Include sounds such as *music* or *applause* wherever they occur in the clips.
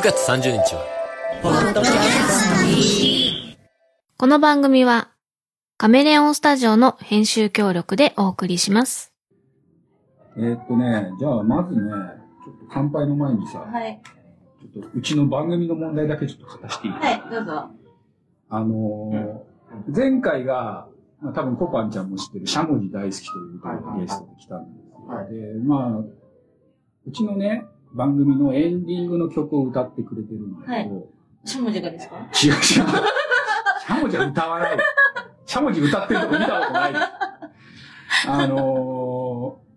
9月30日は、この番組はカメレオンスタジオの編集協力でお送りします。えーっとね、じゃあまずね、ちょっと乾杯の前にさ、はい。ちょっとうちの番組の問題だけちょっと語していい、はい、どうぞ。あのー前回が、まあ、多分コパンちゃんも知ってる、しゃもじ大好きというゲストで来たんですよ。はいで、まあ、うちのね、番組のエンディングの曲を歌ってくれてるんだけど、しゃもじがですか？違う違う。しゃもじは歌わない。しゃもじ歌ってるとこ見たことない。あのー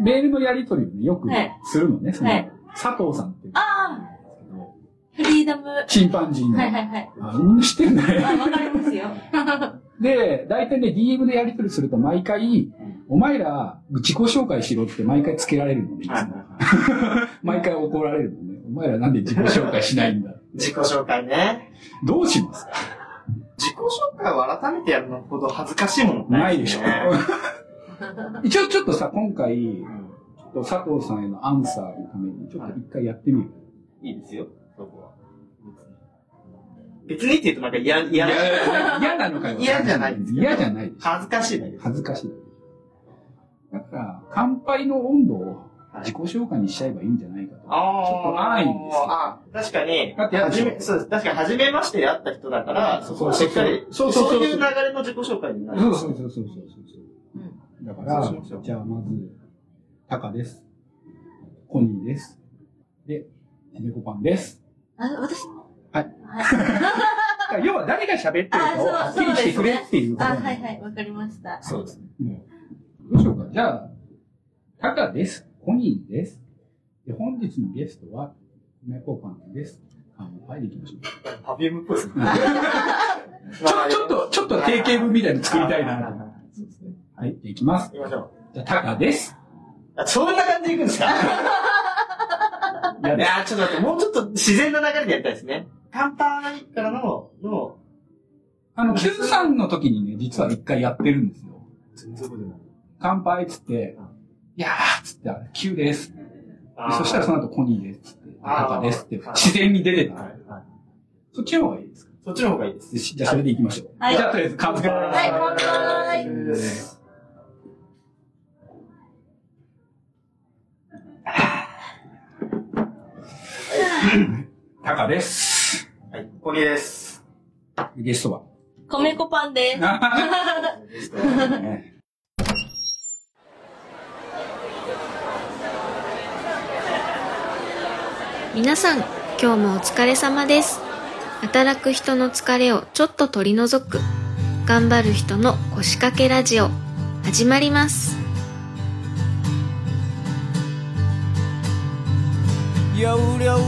メールのやりとりをね、よくはいするのね、その、はい佐藤さんっていうああフリーダム。はチンパンジーの。いはいはい。あ、みんな知ってんだあ、ね。わかりますよ。で、大体ね、DM でやりとりすると毎回、お前ら自己紹介しろって毎回つけられるのね、いつも *laughs* 毎回怒られるのね。お前らなんで自己紹介しないんだ？自己紹介ね。どうしますか？自己紹介を改めてやるのほど恥ずかしいものないでしょね。*laughs* 一応ちょっとさ、今回、うんちょっと佐藤さんへのアンサーのために、ちょっと一回やってみる？いいですよ、そこは。別にって言うとなんか嫌、嫌いやいやいや嫌なのかよ。嫌じゃないです嫌じゃない。恥ずかしい。恥ずかしい。だから、乾杯の温度を自己紹介にしちゃえばいいんじゃないかと。あちょっと安易にですよあ、確かに、だってやるでしょはじめ、そうです。確かに初めましてで会った人だから、そこはしっかり、そうそうそうそういう流れの自己紹介になる。そうそうそうそうそうそう。うん。だからじゃあまず、タカです。コニーです。で、ネコパンです。あ、私？も。はい。はい。*laughs* 要は誰が喋ってるかをはあっきりしてくれっていうことあ、はいはい、わかりました。そうですね。どうしようか。じゃあ、タカです。コニーです。で、本日のゲストは、ネコパンです。乾杯でいきましょう。パフュームっぽいですね。*laughs* ちょ、っと、ちょっと定型文みたいに作りたいな。そうですね。はい、きます。行きましょう。じゃあ、タカです。あ、そんな感じで行くんですか？いや、ちょっと待って、もうちょっと自然な流れでやりたいですね。乾杯からの、の、あの、Q さんの時にね、実は一回やってるんですよ。全然覚えてない。乾杯っつって、いやーっつって、Q です。でそしたらその後コニーですっつって、あータカですって、自然に出てた。そっちの方がいいですか？そっちの方がいいです。じゃあそれでいきましょう。はいじゃあとりあえず乾杯。はい乾杯タカです。はい、コニーです。ゲストは？米粉パンです。皆さん、今日もお疲れ様です。働く人の疲れをちょっと取り除く、頑張る人の腰掛けラジオ、始まります。容量オ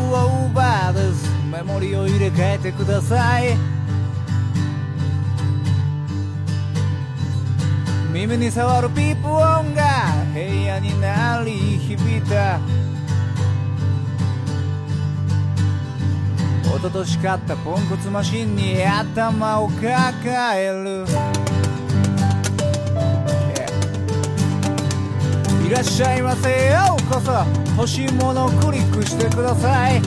ーバーですメモリを入れ替えてください耳に触るピープ音が部屋に鳴り響いた一昨年買ったポンコツマシンに頭を抱える。Yeah いらっしゃいませようこそ。欲しいものをクリックしてください。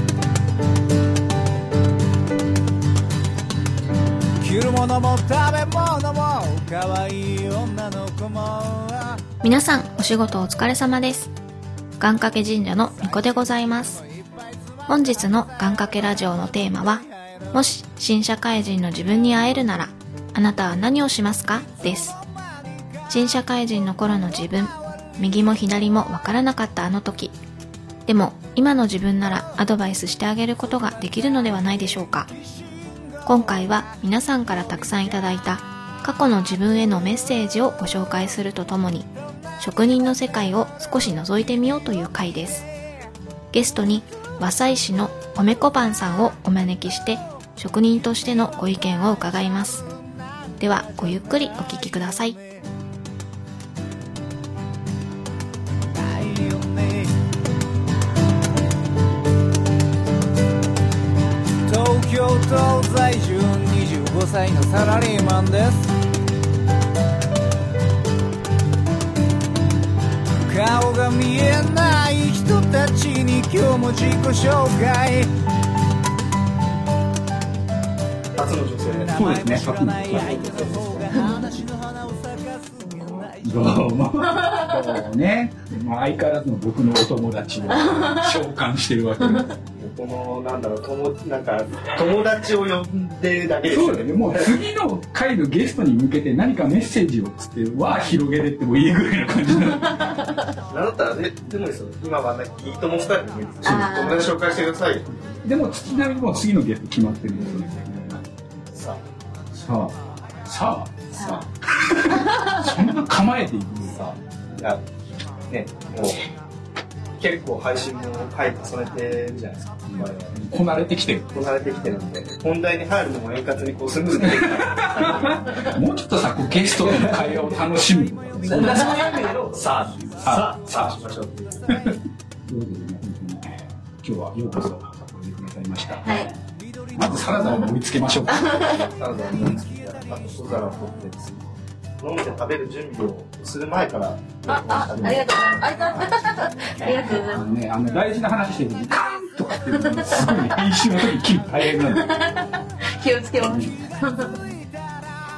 着るものも食べ物も可愛い女の子も。皆さん、お仕事お疲れ様です。願掛け神社のみこでございます。本日の願掛けラジオのテーマは、もし新社会人の自分に会えるなら、あなたは何をしますか？です。新社会人の頃の自分、右も左もわからなかったあの時。でも、今の自分ならアドバイスしてあげることができるのではないでしょうか。今回は皆さんからたくさんいただいた過去の自分へのメッセージをご紹介するとともに、職人の世界を少し覗いてみようという回です。ゲストに和裁師の米粉パンさんをお招きして職人としてのご意見を伺います。ではごゆっくりお聞きください。東京都在住25歳のサラリーマンです顔が見えない今日も自己紹介初の女性。そうですね初の女性どうも。*laughs* どうもね。まあ、相変わらずの僕のお友達を召喚してるわけです。この、なんだろう、友、なんか、友達を呼んでるだけですそうだね。もう次の回のゲストに向けて何かメッセージをつって、わあ広げてってもいいぐらいの感じなの。なんだったらね、でもですよ、今はね、いいともスタイルでもいいです。友達紹介してくださいよ。でも、ちなみにもう次のゲスト決まってるんですよね。ささあ、さあ、さあ、そんな構えていく、さあ、や、ね、もう、結構配信も回重ねてるじゃないですか。我々こなれてきてる。こなれてきてるんで、本題に入るのも円滑にこうスムーズにできない。*laughs* もうちょっとさ、こうゲストとの会話を楽しむ。そんなそういう意味さあささああ、さあしましょうっていう。ということで今日はようこそおいでくださいました。はい。まずサラダを盛り付けましょうか。サラダを盛り付けたら、あと小皿を取ってですね、飲んで食べる準備をする前から、あ、あ、ありがとうございます。ありがとうございまあのね、あの大事な話してるーンとかっていうのすごいね編集の時切るの大変なん。気をつけま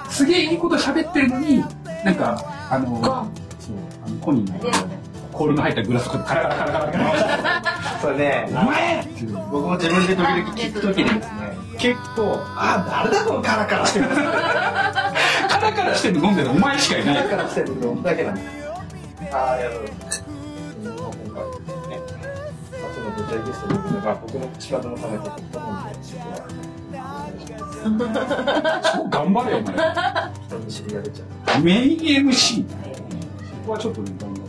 す。すげえいいこと喋ってるのに、なんか、あの、そう、あの、コニーの氷の入ったグラスカラカラカラカラカラそれね、お前僕も自分で時々聞くときにですね、結構、あ、誰だこのカラカラしてるのカカラカラしてるの飲んでるお前しかいないラカラしてるのだけなんです。あ、ありがとうございます。うん今回ね、初の舞台ゲストで、僕の口数のために、と頑張れよお前人見知りが出ちゃう。メイン MC そこはちょっと頑張って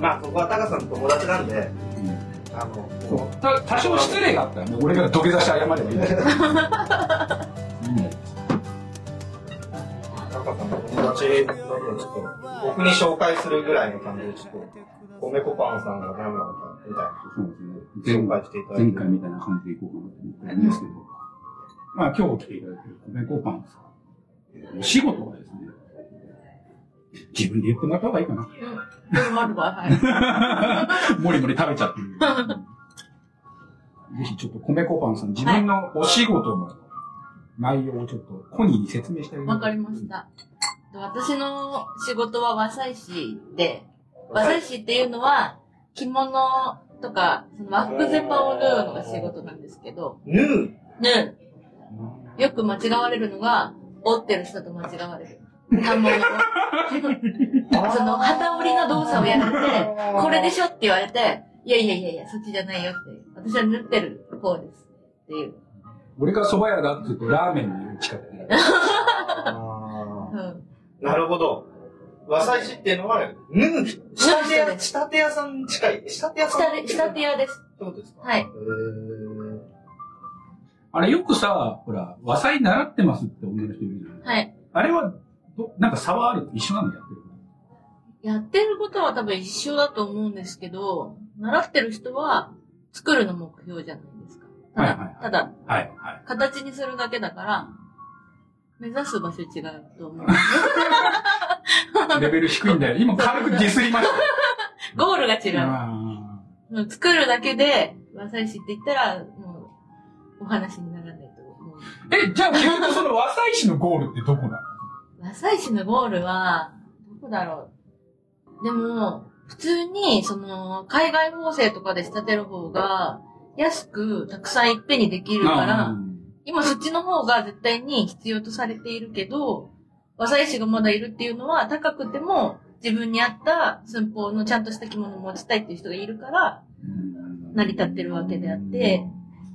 まあ、ここはタカさんの友達なんで、うんあの、多少失礼があったらね俺が土下座して謝ればいいんだけど友達だとちょっと、僕に紹介するぐらいの感じで、ちょっと、米粉パンさんが何なのか、みたいな。そうですね紹介していただいて。前回みたいな感じでいこうかなと思ってるんですけど、まあ今日来ていただいてる米粉パンさんお仕事はですね自分で言ってもらった方がいいかなうん。まるわ、はい。もりもり食べちゃってる。ぜひちょっと米粉パンさん、自分のお仕事の内容をちょっとコニーに説明してあげてわかりました。私の仕事は和裁師で、和裁師っていうのは着物とか、その和服全般を縫うのが仕事なんですけど、ヌー縫う。よく間違われるのが、折ってる人と間違われる。反物を。*laughs* その、旗折りの動作をやられて、これでしょって言われて、いやいやいやいや、そっちじゃないよって。私は縫ってる方です。っていう。俺が蕎麦屋だって言うとラーメンに打ち方で。*laughs* うん。なるほど。和裁師っていうのは、ヌー、仕立て屋、仕立て屋さんに近い。仕立て屋さん下で、下手屋です。ってことですか？はいへーあれよくさ、ほら、和裁習ってますって女の人いるじゃないはい。あれはど、なんか差はある？一緒なのやってるやってることは多分一緒だと思うんですけど、習ってる人は作るの目標じゃないですか。ただ、はいはいはいただはい、はい。形にするだけだから、目指す場所違うと思う。レベル低いんだよ。今軽くディスりましたよ。ゴールが違う。作るだけで、和裁師って言ったら、もう、お話にならないと思う。ーえ、じゃあ結局その和裁師のゴールってどこなの？和裁師のゴールは、どこだろう？でも、普通に、その、海外縫製とかで仕立てる方が、安く、たくさんいっぺんにできるから、今そっちの方が絶対に必要とされているけど、和裁師がまだいるっていうのは、高くても、自分に合った寸法のちゃんとした着物を持ちたいっていう人がいるから、成り立ってるわけであって、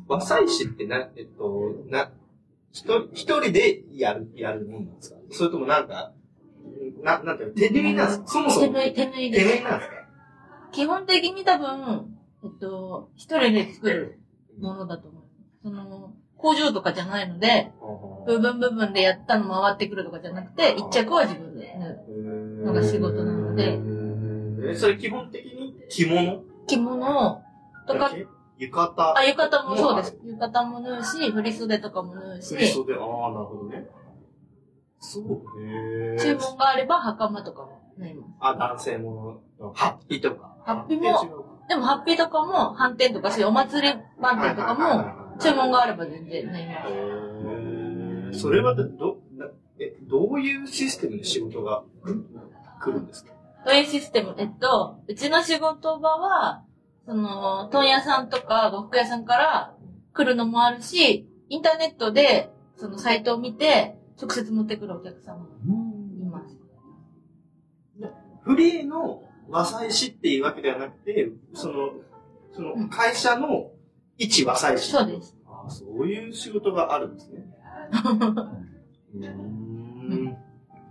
和裁師ってな、えっと、な、一人、一人でやる、やるもんなんですか？それともなんか、な、なんていうの、手縫いなんですか？そもそも。手縫い、手縫い手です。縫いなんですか？基本的に多分、えっと、一人で作るものだと思う。工場とかじゃないので、部分部分でやったの回ってくるとかじゃなくて、一着は自分で縫う。のが仕事なのでえ、それ基本的に着物？着物とか、浴衣。あ、浴衣もそうです。浴衣も縫うし、振り袖とかも縫うし、振り袖、ああ、なるほどね。そう。へ注文があれば袴とかも縫います。あ、男性もの、ハッピーとか。ハッピーもでもハッピーとかも、飯店とかそういうお祭り番店とかも、注文があれば全然縫い。ます。それはど、なえ、どういうシステムで仕事が来るんですか？どういうシステム？えっと、うちの仕事場は、その、問屋さんとか呉服屋さんから来るのもあるし、インターネットで、そのサイトを見て、直接持ってくるお客さんもいます。フリーの和裁師っていうわけではなくて、その、その会社の一和裁師。そうです。あそういう仕事があるんですね。ん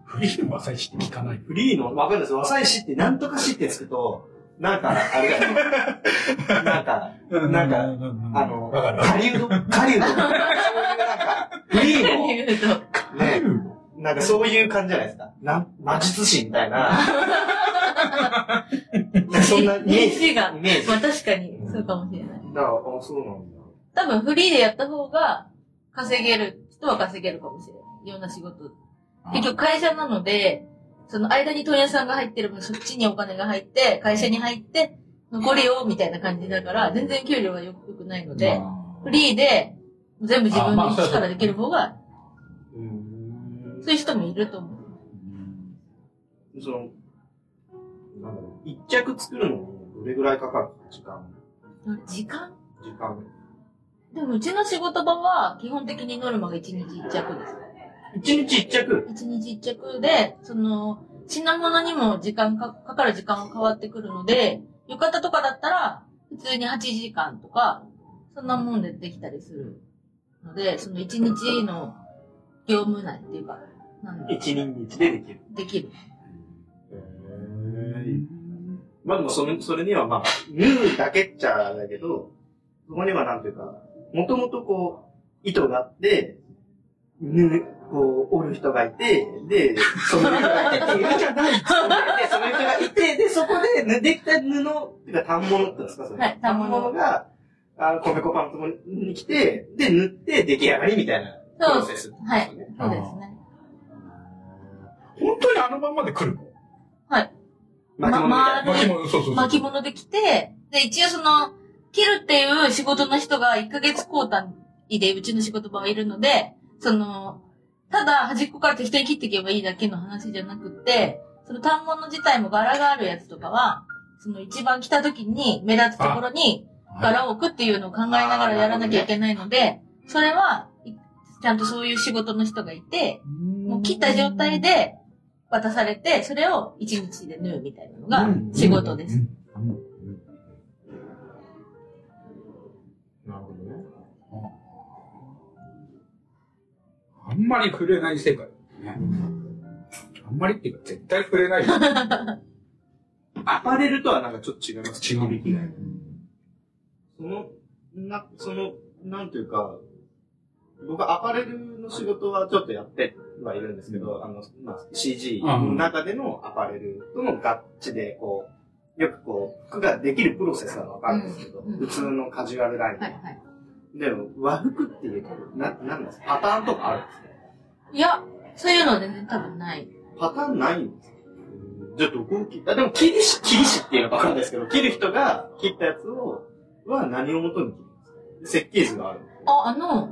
フリーの朝一って聞かない？フリーの、わかんないです。和裁師ってなんとか師ってつくと、なんか、あれだ *laughs* よ。なんか、なんか、あの、わかる。狩人、狩人とか、そういうなんか、フリーの、ね、なんかそういう感じじゃないですか。なん魔術師みたいな。*laughs* そんなイメージ。まあ確かに、そうかもしれない。だから、あ、そうなんだ。多分フリーでやった方が稼げる人は稼げるかもしれない。いろんな仕事。結局会社なので、その間に問屋さんが入ってる分、そっちにお金が入って、会社に入って、残りよ、みたいな感じだから、全然給料は良くないので、フリーで全部自分の力できる方が、そういう人もいると思う。その、なんだろう、一着作るのにどれぐらいかかる時間？時間？時間。でもうちの仕事場は基本的にノルマが1日1着です。一日一着？1日1着で、その、品物にも時間か、かかる時間が変わってくるので、浴衣とかだったら、普通に8時間とか、そんなもんでできたりするので、その1日の業務内っていうか、なんで、一人日でできる。できる。まあでもそれ、それにはまあ、縫うだけっちゃだけど、そこにはなんていうか、もともとこう、糸があって、縫う、こう、折る人がいて、で、その人がいてっていうじゃないで、*laughs* その人がいて、で、そこで、縫できた布、っていうか、反物って言うんですかそれ。はい反物が、あ米粉パンツに来て、で、縫って出来上がりみたいなプロセス。はい。そうですね。本当にあのまんまで来るの？はい。巻物巻物、そうそうそう。巻物で来て、で、一応その、切るっていう仕事の人が1ヶ月交代でうちの仕事場はいるので、その、ただ端っこから適当に切っていけばいいだけの話じゃなくって、その反物自体も柄があるやつとかは、その一番来た時に目立つところに柄を置くっていうのを考えながらやらなきゃいけないので、それは、いちゃんとそういう仕事の人がいて、もう切った状態で渡されて、それを一日で縫うみたいなのが仕事です。なるほどね。あん。まり触れない世界だね。あん。まりっていうか絶対触れないよ。アパレルとはなん。かちょっと違います違う響きが。その、な、その、なん。というか、僕はアパレルの仕事はちょっとやってはいるんですけど、あの、まあ、CG の中でのアパレルとの合致で、こう、よくこう、服ができるプロセスがわかるんですけど、うんうん普通のカジュアルライン。は。いはい。でも、和服っていうと、な、なんですか？パターンとかあるんですか？いや、そういうのは全然多分ない。パターンないんですか？じゃあどこを切あ、でも切り師、切り師っていうのかわかんないですけど、切る人が切ったやつを、は何をもとに切るんですか？設計図がある。あ、あの、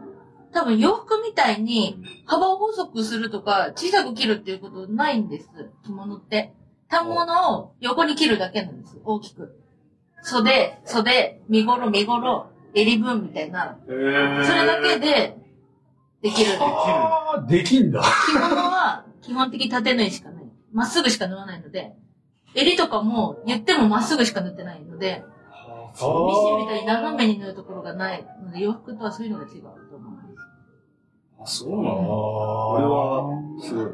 多分洋服みたいに幅を細くするとか小さく切るっていうことないんです。着物って。反物を横に切るだけなんです。大きく。袖、袖、身頃、身頃、襟分みたいな。それだけでできる。ああ、できんだ。着物は基本的に縦縫いしかない。まっすぐしか縫わないので、襟とかも言ってもまっすぐしか縫ってないので、ミシンみたいに斜めに縫うところがないので、洋服とはそういうのが違う。あ、そうなの？これは、すごい。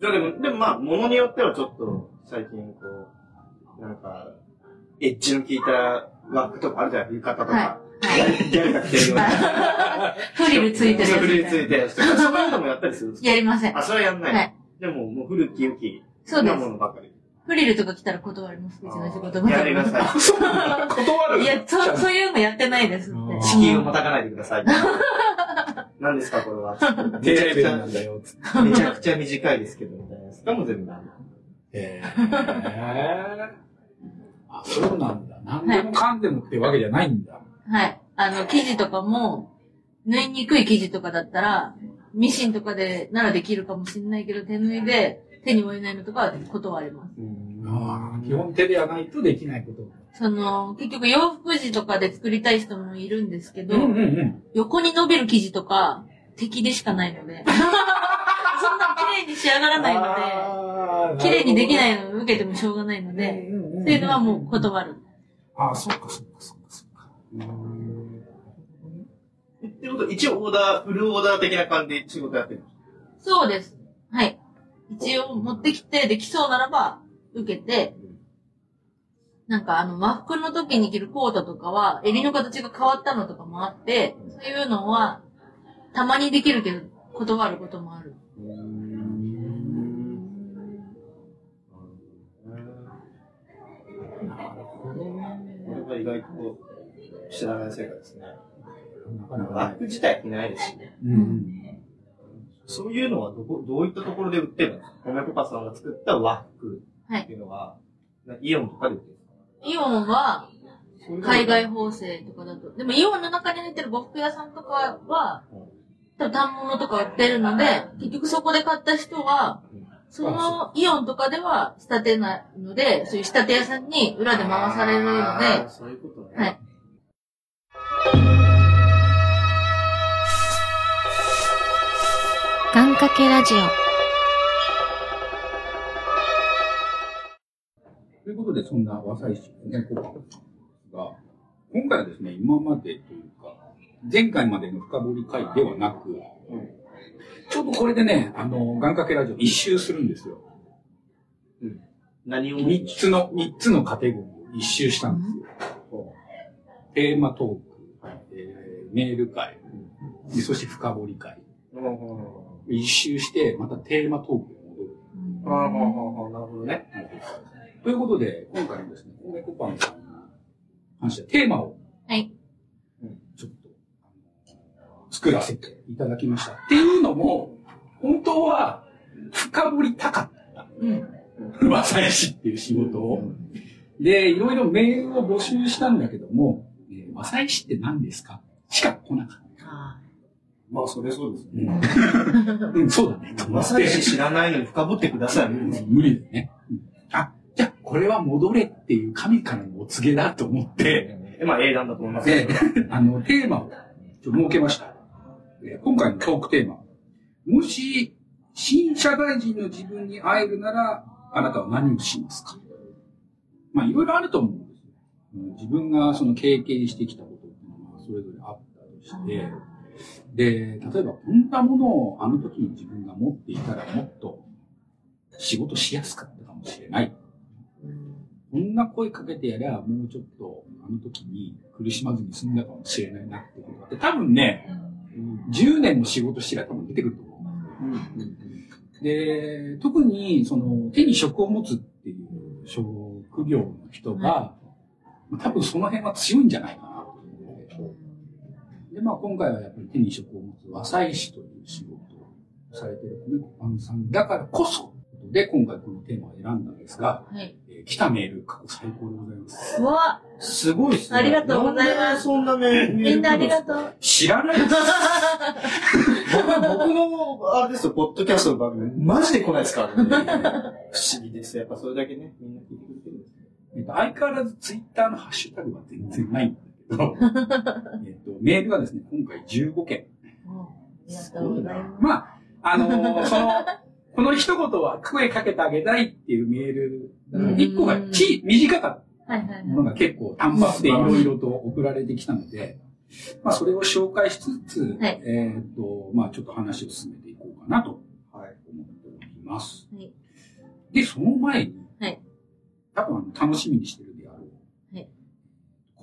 じゃあでも、でもまあ、ものによってはちょっと、最近こう、なんか、エッジの効いたワークとかあるじゃない浴衣とか。はい。はい。*laughs* ギャルが着てるような。フリルついてるフリルついいて。そういうのもやったりするんですな。やりません。かあ、それはやんない。はい。でも、もう古き良き、そうですなものばかり。フリルとか来たら断ります。うちの仕事やめてください。*laughs* 断るいや、そう、そういうのやってないですって。をまたかないでください。*laughs* 何ですかこれは？低レベルなんだよ。めちゃくちゃ短いですけど、みたいなもう全部ある。へー。あ、そうなんだ。何でもかんでもってわけじゃないんだ。はい。あの、生地とかも、縫いにくい生地とかだったら、ミシンとかでならできるかもしれないけど、手縫いで手に負えないのとかは断ります。ああ基本手ではないとできないこと。その、結局洋服地とかで作りたい人もいるんですけど、うんうんうん。横に伸びる生地とか、敵でしかないので、*laughs* そんな綺麗に仕上がらないので、綺麗にできなるいのを受けてもしょうがないので、ほどっていうのはもう断る。ああ、そっかそっかそっかそっか。ってことは一応オーダー、フルオーダー的な感じで仕事やってるそうです。はい。一応持ってきてできそうならば受けて、なんかあの和服の時に着るコートとかは襟の形が変わったのとかもあって、そういうのはたまにできるけど断ることもある。これは意外と知らない世界ですね。なかなかない。バッグ自体着ないですしね。うん。そういうのはどこ、どういったところで売ってるんですか米コパさんが作った和服っていうのは、なイオンとかで売ってるんですかイオンは海外縫製とかだと。でもイオンの中に入ってる呉服屋さんとかは、多分反物とか売ってるので、結局そこで買った人は、そのイオンとかでは仕立てないので、そういう仕立て屋さんに裏で回されるので、そういうことね。はい。けラジオ。ということで、そんな和裁師ね、ここですが、今回はですね、今までというか、前回までの深掘り会ではなく、ちょうどこれでね、あの、願掛けラジオ一周するんですよ。何を？三つの、三つのカテゴリーを一周したんですよ。テーマトーク、えーメール会、でそして深掘り会。一周して、またテーマトークに戻る。ああ、なるほどね。ということで、今回もですね、米コパンさんに関してはテーマをはい。ちょっと、あの作らせていただきました。っていうのも、本当は深掘りたかった。うん。和裁師っていう仕事を。で、いろいろメールを募集したんだけども、えー和裁師って何ですか？しか来なかっあまあ、それそうですね。た。うん、そうだね。まさし知らないのに深掘ってください。無理だよね。うんあ、じゃあこれは戻れっていう神からのお告げだと思って、えまあ、英断だと思いますでけど。、*laughs* あの、テーマをちょっと設けました。えー今回のトークテーマ。もし、新社会人の自分に会えるなら、あなたは何をしますか？まあ、いろいろあると思うんですよ。うん自分がその経験してきたことっていうのはそれぞれあったとして、で、例えばこんなものをあの時に自分が持っていたらもっと仕事しやすかったかもしれない。こんな声かけてやりゃ、もうちょっと、あの時に苦しまずに済んだかもしれないなってことがあって、多分ね、10年も仕事してりゃ多分出てくると思う。で、特に、その、手に職を持つっていう職業の人が、多分その辺は強いん。じゃないかな。で、まあ今回はやっぱり手に職を持つ和裁師という仕事をされている米子パンさんだからこそ、で、今回このテーマを選んだんですが、はい。えー来たメール、過去最高でございます。うわ、すごいっすね。ありがとうございますそんなメみんなありがう。とう。知らないです。僕、僕の、あれですよ、ポッドキャストの番組、マジで来ないですからね。*laughs* 不思議です。やっぱそれだけね、みんな聞いてくれてるんですね。えっと、相変わらずツイッターのハッシュタグは全然ないんだけど、えっと、メールがですね、今回15件。ありがとうございます。まあ、あのーその、この一言は声かけてあげたいっていうメール、一個がち、短かっ。たものが結構単発でいろいろと送られてきたので、まあ、それを紹介しつつ、はいえっと、まあ、ちょっと話を進めていこうかなとはい。思っております。はいで、その前に、はい多分あの楽しみにしてる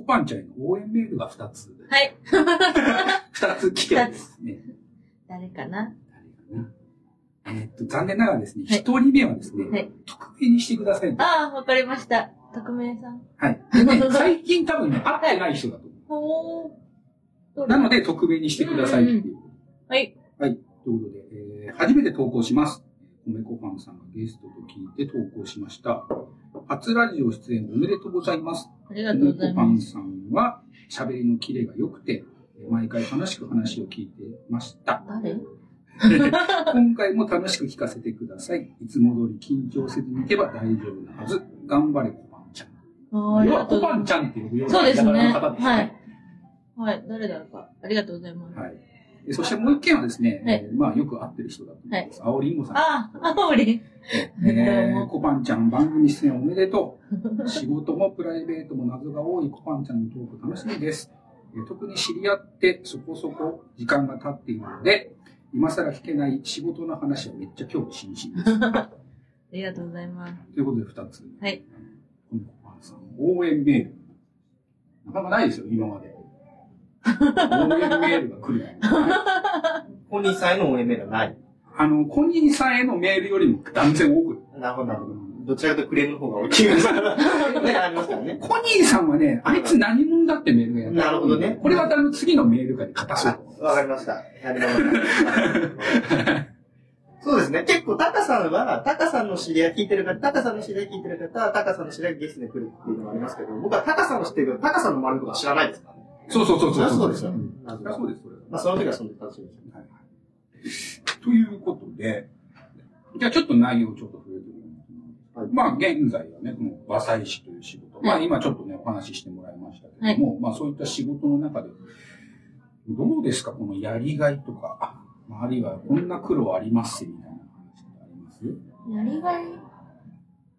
コパンちゃんへの応援メールが2つ、はい。*laughs* 2つ来てですね。誰かな？誰かな？えーっと、残念ながらですね、はい一、人目はですね、はい匿名にしてくださいと。ああ、わかりました。匿名さん。はい。*laughs* でね、最近多分ね、会ってない人だと思ほー。う。なので、匿名にしてくださいっていう。はい。はい。ということで、えー初めて投稿します。米粉パンさんがゲストと聞いて投稿しました。初ラジオ出演おめでとうございます。ありがとうございます。米粉パンさんは喋りのキレが良くて、えー毎回楽しく話を聞いてました。誰？*laughs* 今回も楽しく聞かせてください。いつも通り緊張せずにいけば大丈夫なはず。頑張れ、コパンちゃん。あーあり要は、コパンちゃんっていうようなそうですねはい。はい。誰だろうか。ありがとうございます。はい。でそしてもう一件はですね、はいえーまあよく会ってる人だと思います。青りんごさん。あ、あおり。えー、*laughs* コパンちゃん番組出演おめでとう。仕事もプライベートも謎が多いコパンちゃんのトーク楽しみです。えー特に知り合ってそこそこ時間が経っているので、今更聞けない仕事の話はめっちゃ興味津々です。*laughs* ありがとうございます。ということで二つ。はい。このコパンさん、応援メール。なかなかないですよ、今まで。応援メールが来るのは。本人さんへの応援メールは。ない。あの、コニーさんへのメールよりも断然多く。なるほど、なるほど。どちらかとクレームの方が大きい。ね、ありますからね。コニーさんはね、あいつ何者だってメールがやった。なるほどねこれは。あの次のメールが硬そう。わかりました。そうですね。結構、タカさんは、タカさんの知り合い聞いてる方、タカさんの知り合い聞いてる方は、タカさんの知り合いゲストで来るっていうのは。ありますけど、僕はタカさんの知ってるけど、タカさんの周りのことは知らないですか。そうそうそうそう。そうですよ。ん。そうです、それは。まあ、その時は。その時楽しみです。はいはい。ということで、じゃあちょっと内容をちょっと触れてみます。はい。まあ現在はね、この和裁師という仕事、まあ今ちょっとね、お話ししてもらいましたけども、まあそういった仕事の中で、どうですか？このやりがいとか、まああるいはこんな苦労ありますみたいな話ってあります？やりがい？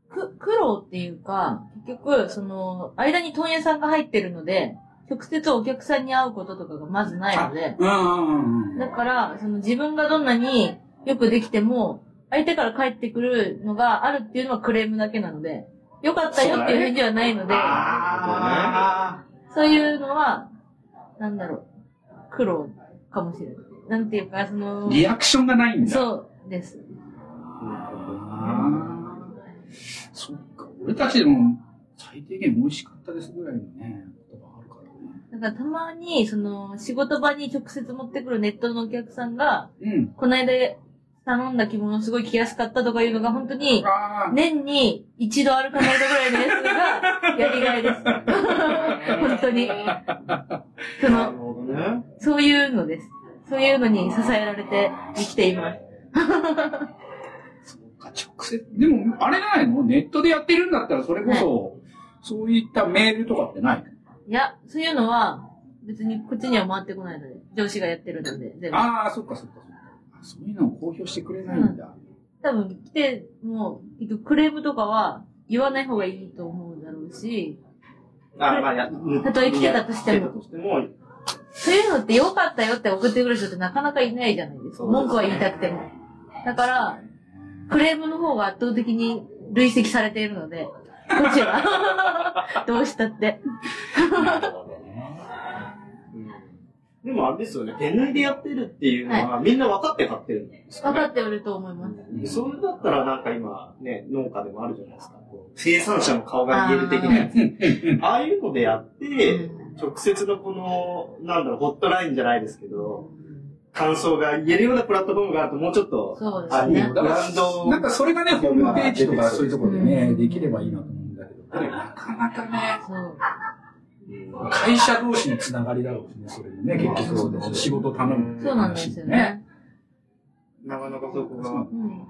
く、苦労っていうか、結局、その、間に問屋さんが入ってるので、直接お客さんに会うこととかがまずないので、うんうんうん。だから、その自分がどんなによくできても、相手から返ってくるのがあるっていうのはクレームだけなので、よかったよっていう返事はないので、あそういうのは、なんだろう、苦労かもしれない。なんていうか、そのー、リアクションがないんだ。そうです。あーそっか。俺たちでも最低限美味しかったですぐらいのね、ね。だからたまに、その、仕事場に直接持ってくるネットのお客さんが、うん。この間頼んだ着物すごい着やすかったとかいうのが本当に、あ年に一度あるかないかぐらいのやつが、やりがいです。*laughs* 本当に。そなるの、ほどね。そういうのです。そういうのに支えられて生きています。そうか、直接。でも、あれじゃないの？ネットでやってるんだったら、それこそ、そういったメールとかってないいや、そういうのは、別にこっちには回ってこないので、上司がやってるので、全部。ああ、そっかそっかそっか。あそういうのを公表してくれないんだ。多分来ても、結局クレームとかは言わない方がいいと思うだろうし、あ、まあ、や、たとえ来てたとしても来てたとしても、そういうのって良かったよって送ってくる人ってなかなかいないじゃないですか。文句は言いたくても。だから、クレームの方が圧倒的に累積されているので、こっちは。*laughs* どうしたって。なるほどね。でもあれですよね、手縫いでやってるっていうのは、みんな分かって買ってるんですか分かっておると思います。でそれだったらなんか今、ね、農家でもあるじゃないですか。こう生産者の顔が見える的なやつ。*laughs* ああいうのでやって、直接のこの、なんだろう、ホットラインじゃないですけど、感想が言えるようなプラットフォームがあるともうちょっと、そうですあねブランドなんかそれがね、ホームページとかそういうところでね、うんできればいいなとこれなかなかね。会社同士のつながりだろうしね、それもね、結局そうです。仕事頼む。そうなんですよね。なかなかそこが、うん。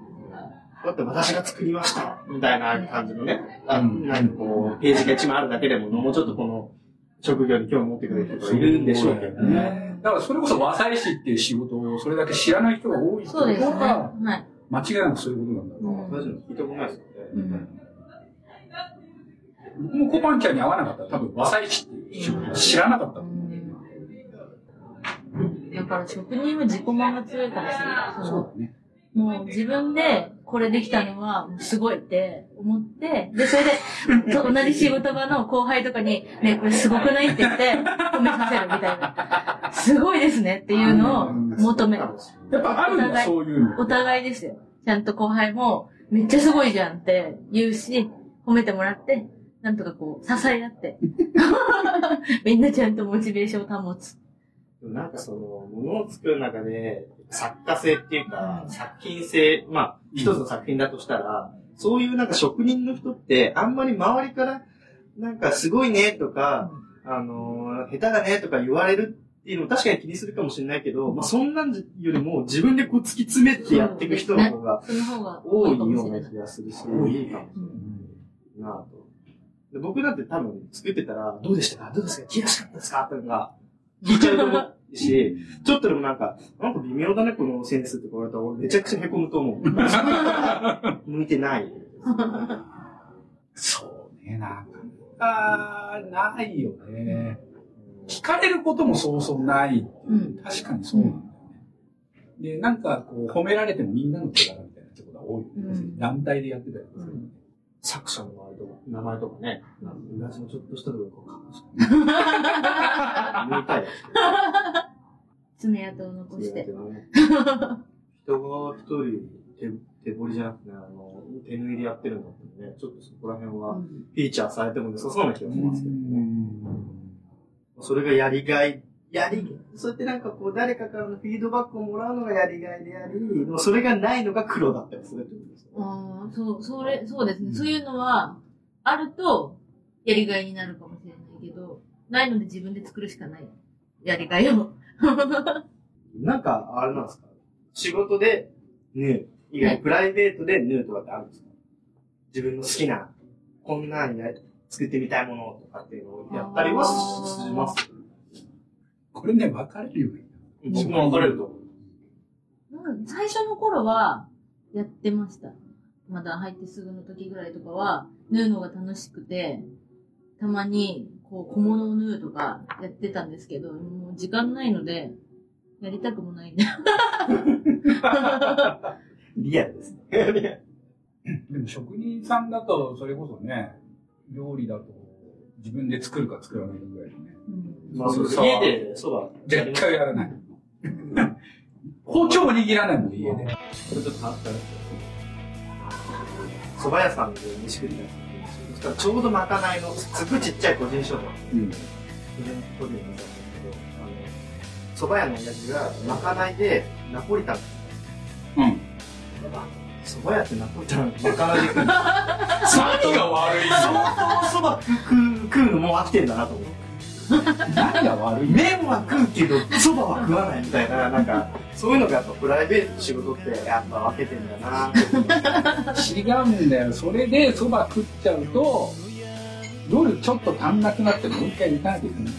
だって私が作りました、みたいな感じのね、あうんなんかこう、ページが一枚あるだけでも、もうちょっとこの、職業に興味持ってくれる人がいるんでしょうけどね。ね。だからそれこそ和裁師っていう仕事をそれだけ知らない人が多いってこそうですね。とが、はい。間違いなくそういうことなんだろう。うん私も聞いたことないですよね。もコパンちゃんに会わなかったら多分和裁師って知らなかったと思う。だから職人は自己満が強いかもしれない。そうだね。もう自分でこれできたのはすごいって思って、で、それで、と *laughs* 同じ仕事場の後輩とかに、ね、これすごくないって言って褒めさせるみたいな。すごいですねっていうのを求める。やっぱあるんだ、そういうの。お互いですよ。ちゃんと後輩も、めっちゃすごいじゃんって言うし、褒めてもらって、なんとかこう、支え合って。*laughs* みんなちゃんとモチベーションを保つ。なんかその、ものを作る中で、作家性っていうか、作品性、まあ、一つの作品だとしたら、そういうなんか職人の人って、あんまり周りから、なんかすごいねとか、あのー、下手だねとか言われるっていうのも確かに気にするかもしれないけど、まあそんなんよりも自分でこう突き詰めてやっていく人の方がその方が多いような気がするし、いいかもしれない。なぁと。で僕だって多分作ってたら、どうでした？かどうですか？気がしかったですか？とか、聞いちゃうと思うし、ちょっとでもなんか、なんか微妙だね、このセンスって言われたら、俺めちゃくちゃ凹むと思う。*laughs* 向いてない。そうね、なかなかないよね。聞かれることもそうそうない。うん確かにそうなんだよね。で、なんかこう褒められてもみんなの手柄みたいなところが多いよね。うん団体でやってたりとかするよね。作者の周りとか、名前とかね、裏地のちょっとしたところこう書かして。向いたいですけど爪痕を残して。人が一人手手彫りじゃなくてね、あの、手縫いでやってるんだったらね、ちょっとそこら辺はフィーチャーされても良さそうな気がしますけどね。それがやりがい、やり、そうやってなんかこう誰かからのフィードバックをもらうのがやりがいであり、でもそれがないのが苦労だったりするってことです。ああ、そう、それ、そうですね。そういうのは、あると、やりがいになるかもしれないけど、ないので自分で作るしかない。やりがいを。*laughs* なんか、あれなんですか？仕事で縫う。以外、はいプライベートで縫うとかってあるんですか？自分の好きな、こんなんや作ってみたいものとかっていうのをやったりはしします？これね、分かれるよね。僕も分かれると思う。うん最初の頃は、やってました。まだ入ってすぐの時ぐらいとかは、縫うのが楽しくて、たまに、こう、小物を縫うとかやってたんですけど、もう時間ないので、やりたくもないんで。リアルですね。リアルでも職人さんだと、それこそね、料理だと自分で作るか作らないかぐらいのね。うんまあ、そう家でそば。絶対やらない。*laughs* 包丁も握らないもん、家で。これちょっと話したら蕎麦屋さんで飯食ってたんですよそしたらちょうどまかないの、すっごいちっちゃい個人商店。うん。個人個人の店なんですけど、あの、蕎麦屋の親父がまかないでナポリタン。うん。蕎麦屋ってナポリタンまかないで食う。何が悪い相当蕎麦食う食うのもう飽きてんだなと思って。何が悪い麺は食うけど、蕎麦は食わないみたいな、なんか、そういうのがやっぱプライベートの仕事ってやっぱ分けてんだな違うんだよ。それで蕎麦食っちゃうと、夜ちょっと足んなくなってもう一回行かなきゃいけない。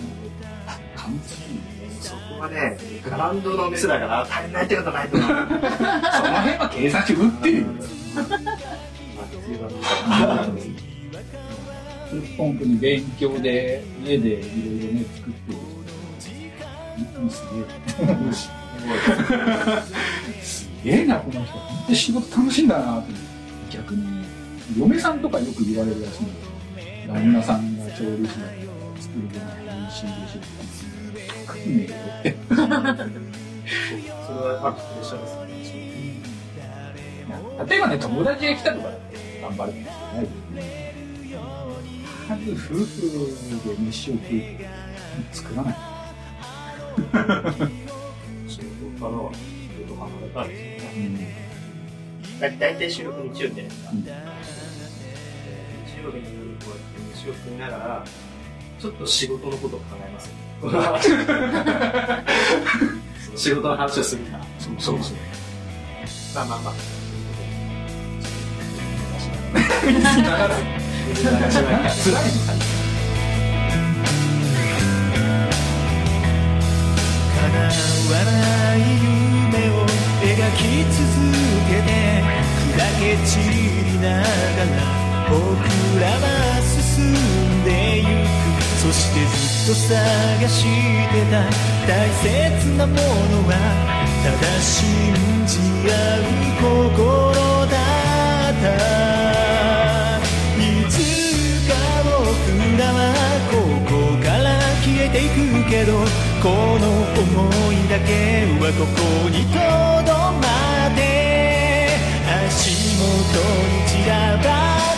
はね、グラウンドの店だから足りないってことないと思う。その辺は計算して打ってるよ。本当に勉強で、家でいろいろね、作ってるすげえ。すげえな、この人。本当に仕事楽しいんだなって。逆に、嫁さんとかよく言われるらしいんですよ。旦那さんが調理師だから作るご飯美味しいでしょとか。食うねえよって。それはまあプレッシャーですね。例えばね、友達が来たとか頑張るかもしれないけどね。まず夫婦で飯を食う作らない。仕事からは、仕事離れたいですよね。だ大体収録日曜日じゃないですか。うん。日曜日にこうやって飯を食いながら、ちょっと仕事のことを考えます *laughs* 仕事の話をするから。そうそうそう。まあまあまあ。*laughs* 辛い叶わな。い夢を描き続けて砕け散りな。がら僕らは進んでゆくそしてずっと探してた大切なものはただ信じ合う心だったいつか僕らはここから消えていくけどこの想いだけはここにとどまって足元に散らばる